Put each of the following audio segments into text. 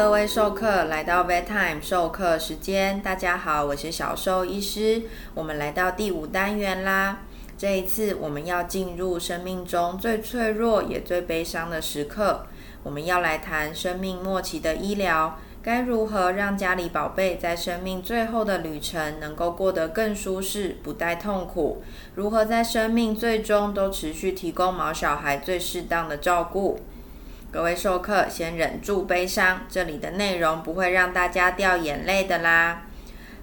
各位授课来到 Vet Time 授课时间，大家好，我是小兽医师。我们来到第五单元啦。这一次我们要进入生命中最脆弱也最悲伤的时刻，我们要来谈生命末期的医疗，该如何让家里宝贝在生命最后的旅程能够过得更舒适，不带痛苦？如何在生命最终都持续提供毛小孩最适当的照顾？各位授课，先忍住悲伤，这里的内容不会让大家掉眼泪的啦。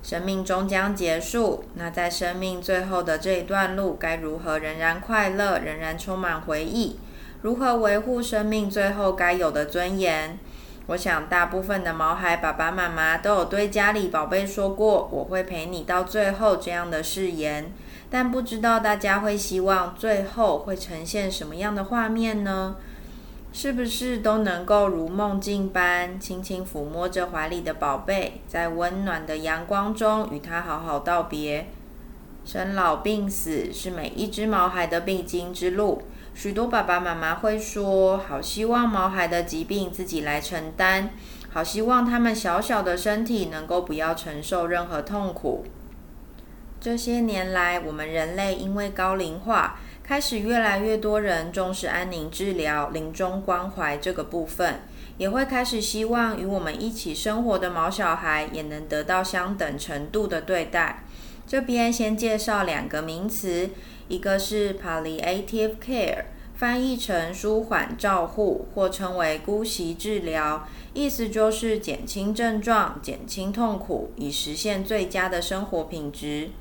生命终将结束，那在生命最后的这一段路，该如何仍然快乐，仍然充满回忆？如何维护生命最后该有的尊严？我想，大部分的毛孩爸爸妈妈都有对家里宝贝说过“我会陪你到最后”这样的誓言，但不知道大家会希望最后会呈现什么样的画面呢？是不是都能够如梦境般轻轻抚摸着怀里的宝贝，在温暖的阳光中与他好好道别？生老病死是每一只毛孩的必经之路。许多爸爸妈妈会说：“好希望毛孩的疾病自己来承担，好希望他们小小的身体能够不要承受任何痛苦。”这些年来，我们人类因为高龄化。开始越来越多人重视安宁治疗、临终关怀这个部分，也会开始希望与我们一起生活的毛小孩也能得到相等程度的对待。这边先介绍两个名词，一个是 palliative care，翻译成舒缓照护或称为姑息治疗，意思就是减轻症状、减轻痛苦，以实现最佳的生活品质。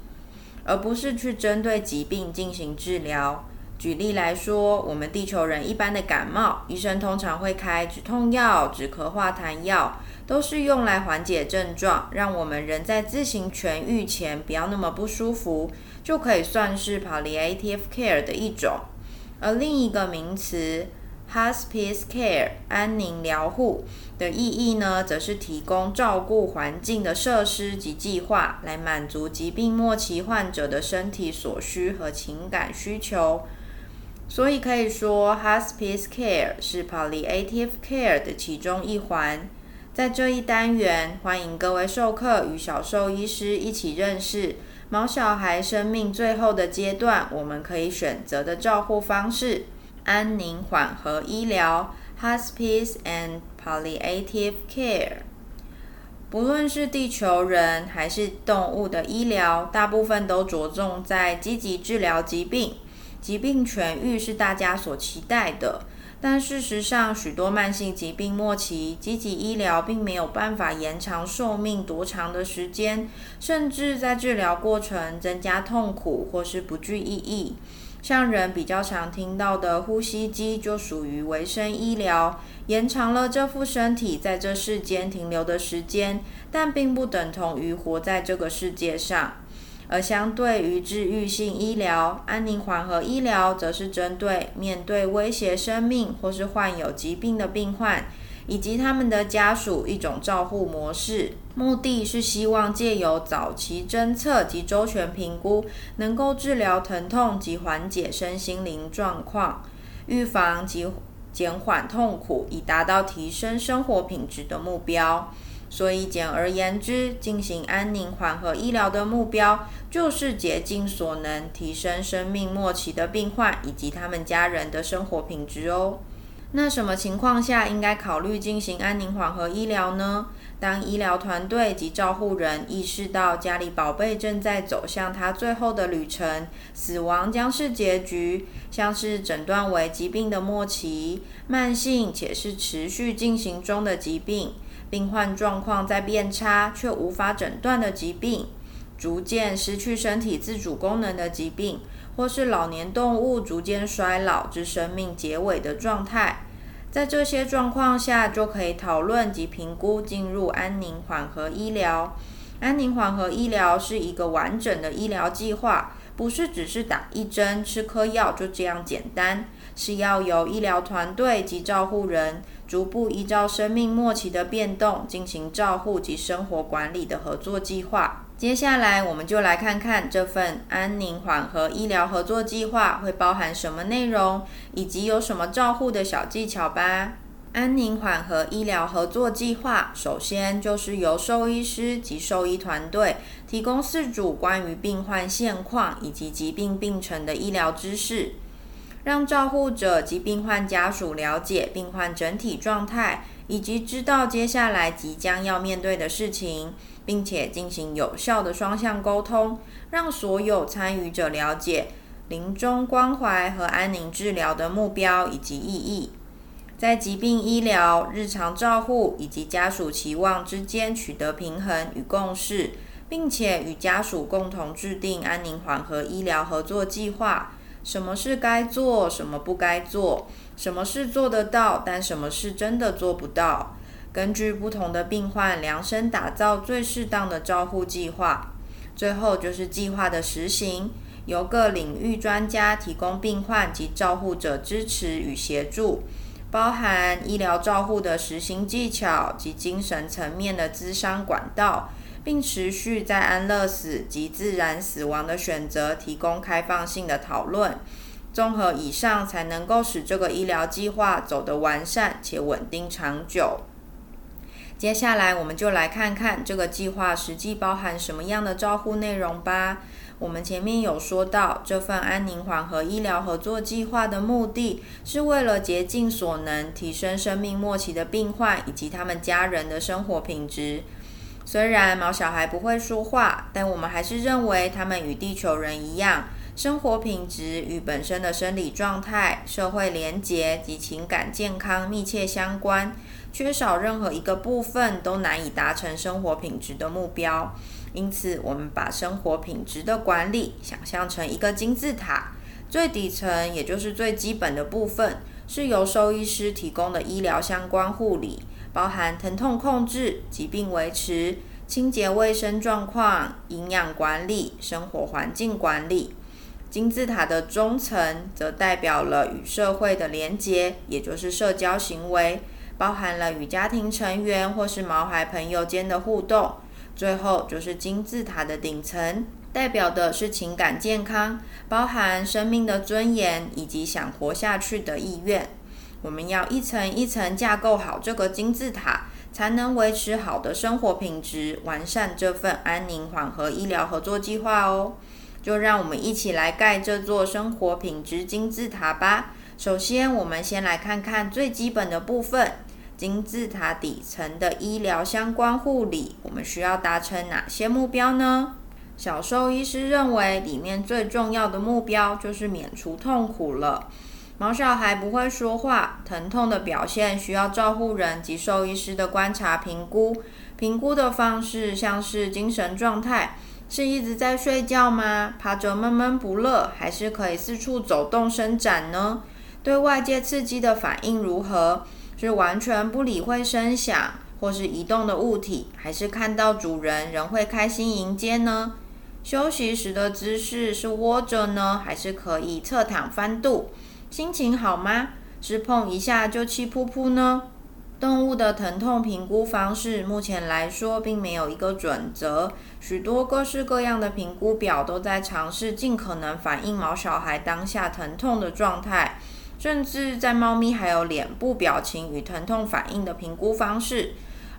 而不是去针对疾病进行治疗。举例来说，我们地球人一般的感冒，医生通常会开止痛药、止咳化痰药，都是用来缓解症状，让我们人在自行痊愈前不要那么不舒服，就可以算是 palliative care 的一种。而另一个名词，Hospice care 安宁疗护的意义呢，则是提供照顾环境的设施及计划，来满足疾病末期患者的身体所需和情感需求。所以可以说，Hospice care 是 Palliative care 的其中一环。在这一单元，欢迎各位授课与小兽医师一起认识毛小孩生命最后的阶段，我们可以选择的照护方式。安宁缓和医疗 （Hospice and Palliative Care），不论是地球人还是动物的医疗，大部分都着重在积极治疗疾病，疾病痊愈是大家所期待的。但事实上，许多慢性疾病末期，积极医疗并没有办法延长寿命多长的时间，甚至在治疗过程增加痛苦或是不具意义。像人比较常听到的呼吸机，就属于维生医疗，延长了这副身体在这世间停留的时间，但并不等同于活在这个世界上。而相对于治愈性医疗，安宁缓和医疗则是针对面对威胁生命或是患有疾病的病患。以及他们的家属一种照护模式，目的是希望借由早期侦测及周全评估，能够治疗疼痛及缓解身心灵状况，预防及减缓痛苦，以达到提升生活品质的目标。所以简而言之，进行安宁缓和医疗的目标，就是竭尽所能提升生命末期的病患以及他们家人的生活品质哦。那什么情况下应该考虑进行安宁缓和医疗呢？当医疗团队及照护人意识到家里宝贝正在走向他最后的旅程，死亡将是结局，像是诊断为疾病的末期、慢性且是持续进行中的疾病、病患状况在变差却无法诊断的疾病、逐渐失去身体自主功能的疾病。或是老年动物逐渐衰老至生命结尾的状态，在这些状况下，就可以讨论及评估进入安宁缓和医疗。安宁缓和医疗是一个完整的医疗计划，不是只是打一针、吃颗药就这样简单，是要由医疗团队及照护人逐步依照生命末期的变动进行照护及生活管理的合作计划。接下来，我们就来看看这份安宁缓和医疗合作计划会包含什么内容，以及有什么照护的小技巧吧。安宁缓和医疗合作计划，首先就是由兽医师及兽医团队提供四组关于病患现况以及疾病病程的医疗知识，让照护者及病患家属了解病患整体状态，以及知道接下来即将要面对的事情，并且进行有效的双向沟通，让所有参与者了解临终关怀和安宁治疗的目标以及意义。在疾病医疗、日常照护以及家属期望之间取得平衡与共识，并且与家属共同制定安宁缓和医疗合作计划。什么是该做，什么不该做？什么是做得到，但什么是真的做不到？根据不同的病患量身打造最适当的照护计划。最后就是计划的实行，由各领域专家提供病患及照护者支持与协助。包含医疗照护的实行技巧及精神层面的咨商管道，并持续在安乐死及自然死亡的选择提供开放性的讨论。综合以上，才能够使这个医疗计划走得完善且稳定长久。接下来，我们就来看看这个计划实际包含什么样的照护内容吧。我们前面有说到，这份安宁缓和医疗合作计划的目的是为了竭尽所能提升生命末期的病患以及他们家人的生活品质。虽然毛小孩不会说话，但我们还是认为他们与地球人一样，生活品质与本身的生理状态、社会连结及情感健康密切相关。缺少任何一个部分，都难以达成生活品质的目标。因此，我们把生活品质的管理想象成一个金字塔，最底层也就是最基本的部分，是由兽医师提供的医疗相关护理，包含疼痛控制、疾病维持、清洁卫生状况、营养管理、生活环境管理。金字塔的中层则代表了与社会的连接，也就是社交行为，包含了与家庭成员或是毛孩朋友间的互动。最后就是金字塔的顶层，代表的是情感健康，包含生命的尊严以及想活下去的意愿。我们要一层一层架构好这个金字塔，才能维持好的生活品质，完善这份安宁缓和医疗合作计划哦。就让我们一起来盖这座生活品质金字塔吧。首先，我们先来看看最基本的部分。金字塔底层的医疗相关护理，我们需要达成哪些目标呢？小兽医师认为，里面最重要的目标就是免除痛苦了。毛小孩不会说话，疼痛的表现需要照护人及兽医师的观察评估。评估的方式像是精神状态，是一直在睡觉吗？趴着闷闷不乐，还是可以四处走动伸展呢？对外界刺激的反应如何？是完全不理会声响，或是移动的物体，还是看到主人仍会开心迎接呢？休息时的姿势是窝着呢，还是可以侧躺翻肚？心情好吗？是碰一下就气噗噗呢？动物的疼痛评估方式，目前来说并没有一个准则，许多各式各样的评估表都在尝试尽可能反映毛小孩当下疼痛的状态。甚至在猫咪还有脸部表情与疼痛反应的评估方式、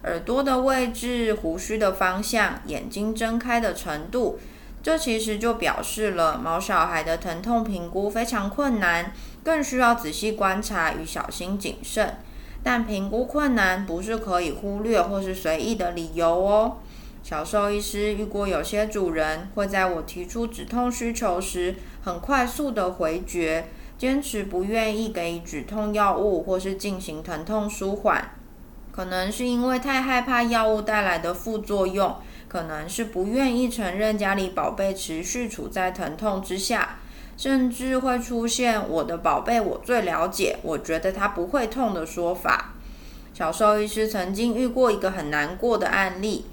耳朵的位置、胡须的方向、眼睛睁开的程度，这其实就表示了毛小孩的疼痛评估非常困难，更需要仔细观察与小心谨慎。但评估困难不是可以忽略或是随意的理由哦。小兽医师遇过有些主人会在我提出止痛需求时，很快速的回绝。坚持不愿意给予止痛药物或是进行疼痛舒缓，可能是因为太害怕药物带来的副作用，可能是不愿意承认家里宝贝持续处在疼痛之下，甚至会出现“我的宝贝我最了解，我觉得他不会痛”的说法。小兽医师曾经遇过一个很难过的案例，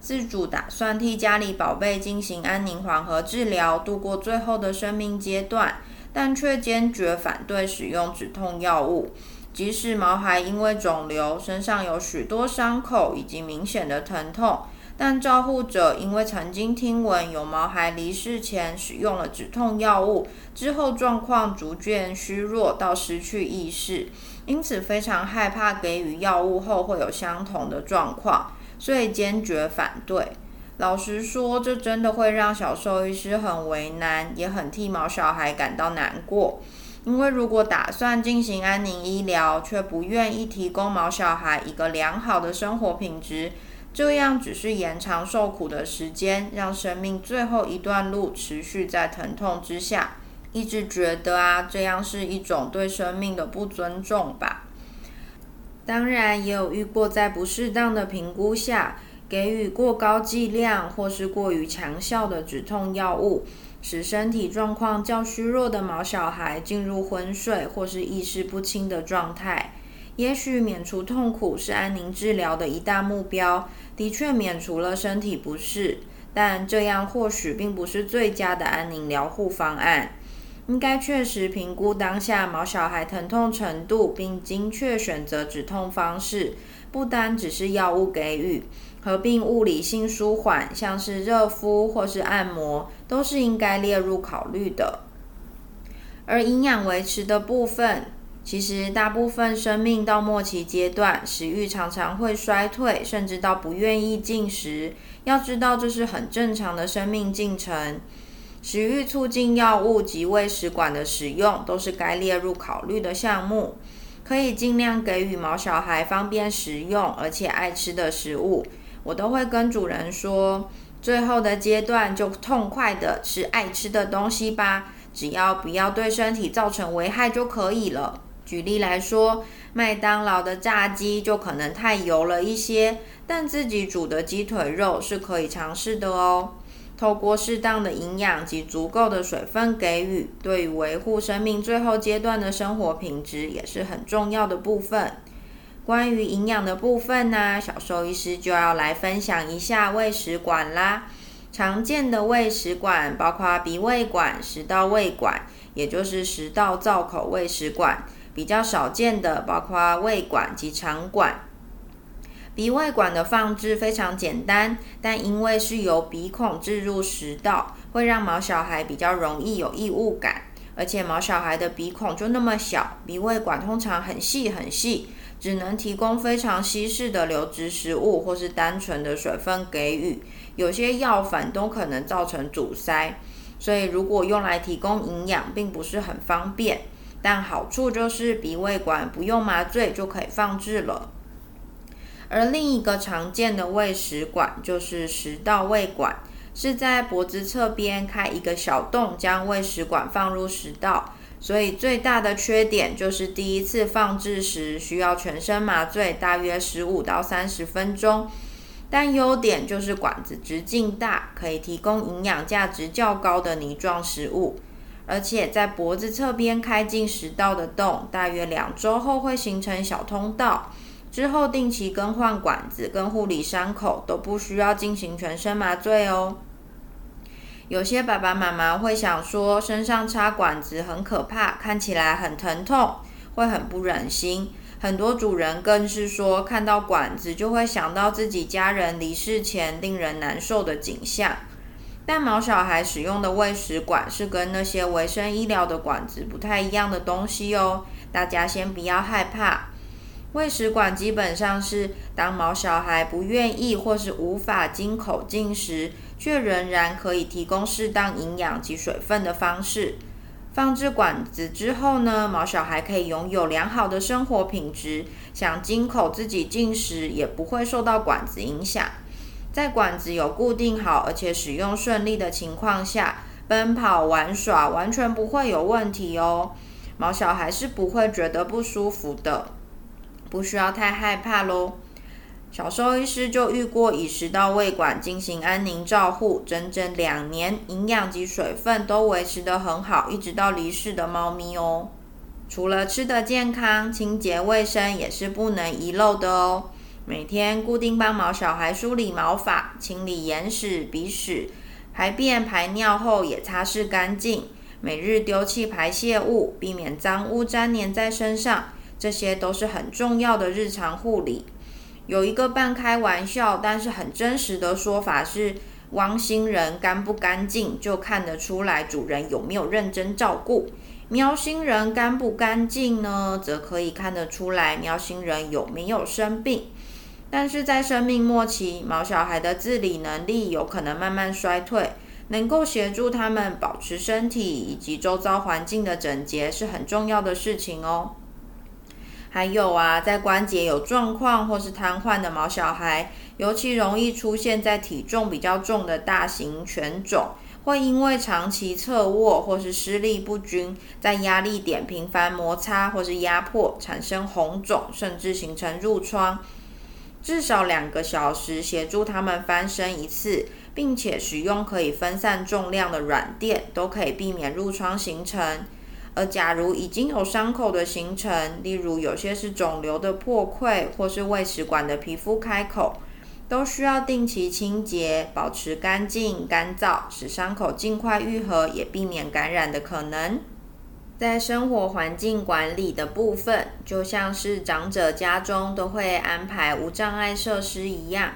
自主打算替家里宝贝进行安宁缓和治疗，度过最后的生命阶段。但却坚决反对使用止痛药物，即使毛孩因为肿瘤身上有许多伤口以及明显的疼痛，但照护者因为曾经听闻有毛孩离世前使用了止痛药物，之后状况逐渐虚弱到失去意识，因此非常害怕给予药物后会有相同的状况，所以坚决反对。老实说，这真的会让小兽医师很为难，也很替毛小孩感到难过。因为如果打算进行安宁医疗，却不愿意提供毛小孩一个良好的生活品质，这样只是延长受苦的时间，让生命最后一段路持续在疼痛之下。一直觉得啊，这样是一种对生命的不尊重吧。当然，也有遇过在不适当的评估下，给予过高剂量或是过于强效的止痛药物。使身体状况较虚弱的毛小孩进入昏睡或是意识不清的状态。也许免除痛苦是安宁治疗的一大目标，的确免除了身体不适，但这样或许并不是最佳的安宁疗护方案。应该确实评估当下毛小孩疼痛程度，并精确选择止痛方式，不单只是药物给予。合并物理性舒缓，像是热敷或是按摩，都是应该列入考虑的。而营养维持的部分，其实大部分生命到末期阶段，食欲常常会衰退，甚至到不愿意进食。要知道，这是很正常的生命进程。食欲促进药物及胃食管的使用，都是该列入考虑的项目。可以尽量给予毛小孩方便食用而且爱吃的食物。我都会跟主人说，最后的阶段就痛快的吃爱吃的东西吧，只要不要对身体造成危害就可以了。举例来说，麦当劳的炸鸡就可能太油了一些，但自己煮的鸡腿肉是可以尝试的哦。透过适当的营养及足够的水分给予，对于维护生命最后阶段的生活品质也是很重要的部分。关于营养的部分呢，小兽医师就要来分享一下胃食管啦。常见的胃食管包括鼻胃管、食道胃管，也就是食道造口胃食管。比较少见的包括胃管及肠管。鼻胃管的放置非常简单，但因为是由鼻孔置入食道，会让毛小孩比较容易有异物感。而且毛小孩的鼻孔就那么小，鼻胃管通常很细很细。只能提供非常稀释的流质食物，或是单纯的水分给予。有些药粉都可能造成阻塞，所以如果用来提供营养，并不是很方便。但好处就是鼻胃管不用麻醉就可以放置了。而另一个常见的胃食管就是食道胃管，是在脖子侧边开一个小洞，将胃食管放入食道。所以最大的缺点就是第一次放置时需要全身麻醉，大约十五到三十分钟。但优点就是管子直径大，可以提供营养价值较高的泥状食物。而且在脖子侧边开进食道的洞，大约两周后会形成小通道。之后定期更换管子跟护理伤口都不需要进行全身麻醉哦。有些爸爸妈妈会想说，身上插管子很可怕，看起来很疼痛，会很不忍心。很多主人更是说，看到管子就会想到自己家人离世前令人难受的景象。但毛小孩使用的喂食管是跟那些卫生医疗的管子不太一样的东西哦，大家先不要害怕。喂食管基本上是当毛小孩不愿意或是无法经口进食。却仍然可以提供适当营养及水分的方式。放置管子之后呢，毛小孩可以拥有良好的生活品质，想经口自己进食也不会受到管子影响。在管子有固定好而且使用顺利的情况下，奔跑玩耍完全不会有问题哦。毛小孩是不会觉得不舒服的，不需要太害怕喽。小兽医师就遇过以食道胃管进行安宁照护，整整两年，营养及水分都维持得很好，一直到离世的猫咪哦。除了吃的健康，清洁卫生也是不能遗漏的哦。每天固定帮毛小孩梳理毛发，清理眼屎、鼻屎，排便排尿后也擦拭干净。每日丢弃排泄物，避免脏污粘黏在身上，这些都是很重要的日常护理。有一个半开玩笑，但是很真实的说法是，汪星人干不干净就看得出来主人有没有认真照顾；喵星人干不干净呢，则可以看得出来喵星人有没有生病。但是在生命末期，毛小孩的自理能力有可能慢慢衰退，能够协助他们保持身体以及周遭环境的整洁是很重要的事情哦。还有啊，在关节有状况或是瘫痪的毛小孩，尤其容易出现在体重比较重的大型犬种，会因为长期侧卧或是施力不均，在压力点频繁摩擦或是压迫，产生红肿，甚至形成褥疮。至少两个小时协助他们翻身一次，并且使用可以分散重量的软垫，都可以避免褥疮形成。而假如已经有伤口的形成，例如有些是肿瘤的破溃，或是胃食管的皮肤开口，都需要定期清洁，保持干净干燥，使伤口尽快愈合，也避免感染的可能。在生活环境管理的部分，就像是长者家中都会安排无障碍设施一样，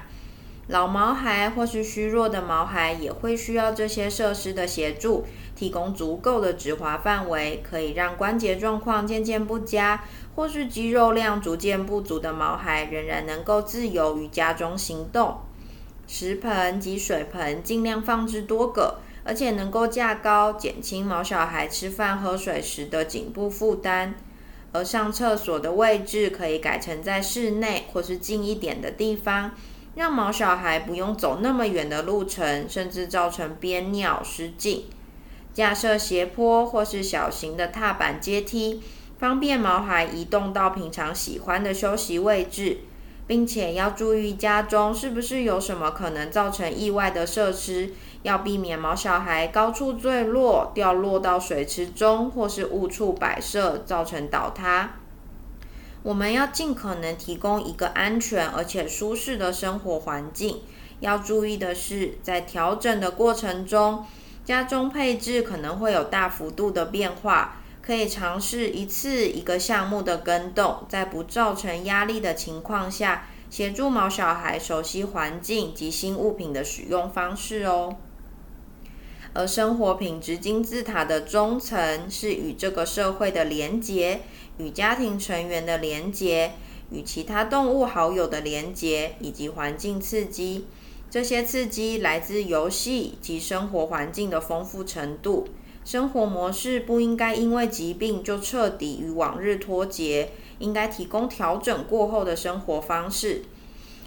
老毛孩或是虚弱的毛孩也会需要这些设施的协助。提供足够的止滑范围，可以让关节状况渐渐不佳，或是肌肉量逐渐不足的毛孩仍然能够自由于家中行动。食盆及水盆尽量放置多个，而且能够架高，减轻毛小孩吃饭喝水时的颈部负担。而上厕所的位置可以改成在室内或是近一点的地方，让毛小孩不用走那么远的路程，甚至造成憋尿失禁。架设斜坡或是小型的踏板阶梯，方便毛孩移动到平常喜欢的休息位置，并且要注意家中是不是有什么可能造成意外的设施，要避免毛小孩高处坠落、掉落到水池中或是误触摆设造成倒塌。我们要尽可能提供一个安全而且舒适的生活环境。要注意的是，在调整的过程中。家中配置可能会有大幅度的变化，可以尝试一次一个项目的跟动，在不造成压力的情况下，协助毛小孩熟悉环境及新物品的使用方式哦。而生活品质金字塔的中层是与这个社会的连结、与家庭成员的连结、与其他动物好友的连结以及环境刺激。这些刺激来自游戏及生活环境的丰富程度。生活模式不应该因为疾病就彻底与往日脱节，应该提供调整过后的生活方式。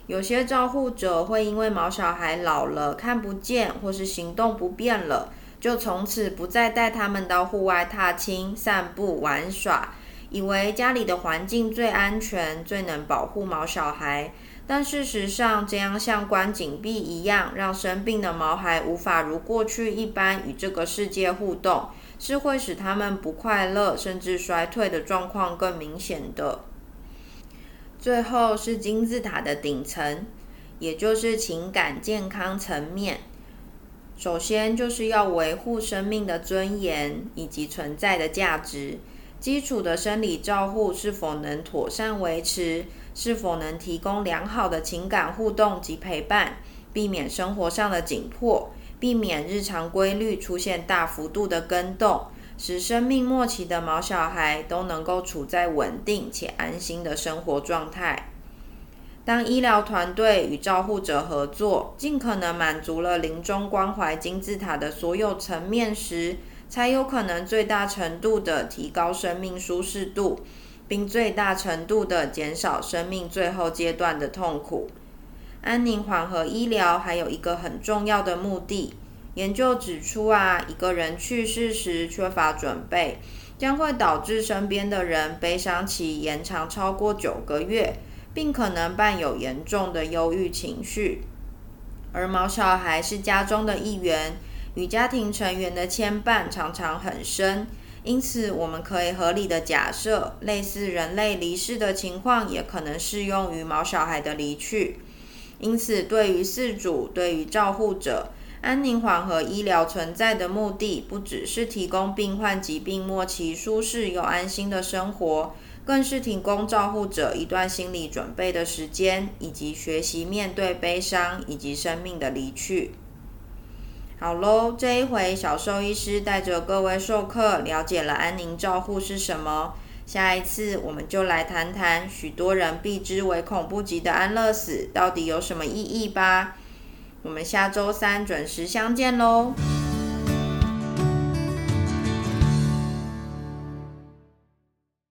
有些照护者会因为毛小孩老了看不见或是行动不便了，就从此不再带他们到户外踏青、散步、玩耍，以为家里的环境最安全、最能保护毛小孩。但事实上，这样像关紧闭一样，让生病的毛孩无法如过去一般与这个世界互动，是会使他们不快乐甚至衰退的状况更明显的。最后是金字塔的顶层，也就是情感健康层面。首先就是要维护生命的尊严以及存在的价值，基础的生理照护是否能妥善维持？是否能提供良好的情感互动及陪伴，避免生活上的紧迫，避免日常规律出现大幅度的更动，使生命末期的毛小孩都能够处在稳定且安心的生活状态。当医疗团队与照护者合作，尽可能满足了临终关怀金字塔的所有层面时，才有可能最大程度的提高生命舒适度。并最大程度的减少生命最后阶段的痛苦。安宁缓和医疗还有一个很重要的目的，研究指出啊，一个人去世时缺乏准备，将会导致身边的人悲伤期延长超过九个月，并可能伴有严重的忧郁情绪。而毛小孩是家中的一员，与家庭成员的牵绊常常很深。因此，我们可以合理的假设，类似人类离世的情况，也可能适用于毛小孩的离去。因此，对于饲主、对于照护者，安宁缓和医疗存在的目的，不只是提供病患疾病末期舒适又安心的生活，更是提供照护者一段心理准备的时间，以及学习面对悲伤以及生命的离去。好喽，这一回小兽医师带着各位授课了解了安宁照护是什么。下一次我们就来谈谈许多人避之唯恐不及的安乐死到底有什么意义吧。我们下周三准时相见喽。